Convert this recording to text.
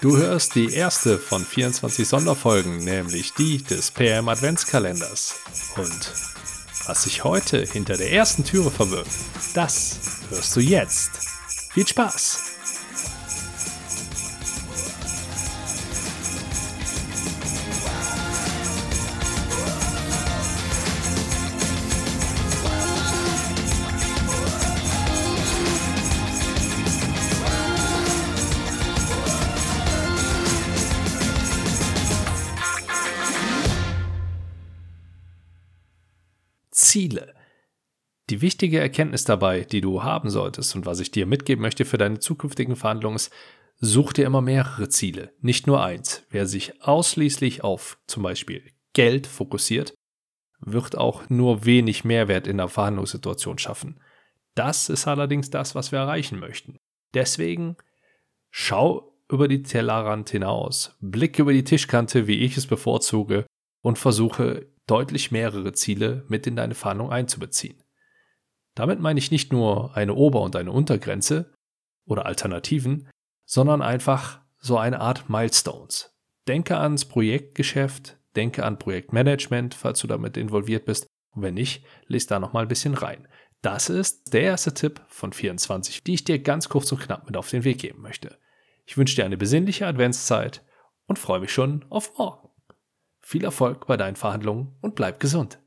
Du hörst die erste von 24 Sonderfolgen, nämlich die des PM Adventskalenders. Und was sich heute hinter der ersten Türe verbirgt, das hörst du jetzt. Viel Spaß! Ziele. Die wichtige Erkenntnis dabei, die du haben solltest und was ich dir mitgeben möchte für deine zukünftigen Verhandlungen ist, such dir immer mehrere Ziele, nicht nur eins. Wer sich ausschließlich auf zum Beispiel Geld fokussiert, wird auch nur wenig Mehrwert in der Verhandlungssituation schaffen. Das ist allerdings das, was wir erreichen möchten. Deswegen schau über die Tellerrand hinaus, blick über die Tischkante, wie ich es bevorzuge, und versuche deutlich mehrere Ziele mit in deine Fahndung einzubeziehen. Damit meine ich nicht nur eine Ober- und eine Untergrenze oder Alternativen, sondern einfach so eine Art Milestones. Denke ans Projektgeschäft, denke an Projektmanagement, falls du damit involviert bist. Und wenn nicht, lese da noch mal ein bisschen rein. Das ist der erste Tipp von 24, die ich dir ganz kurz und knapp mit auf den Weg geben möchte. Ich wünsche dir eine besinnliche Adventszeit und freue mich schon auf morgen. Viel Erfolg bei deinen Verhandlungen und bleib gesund.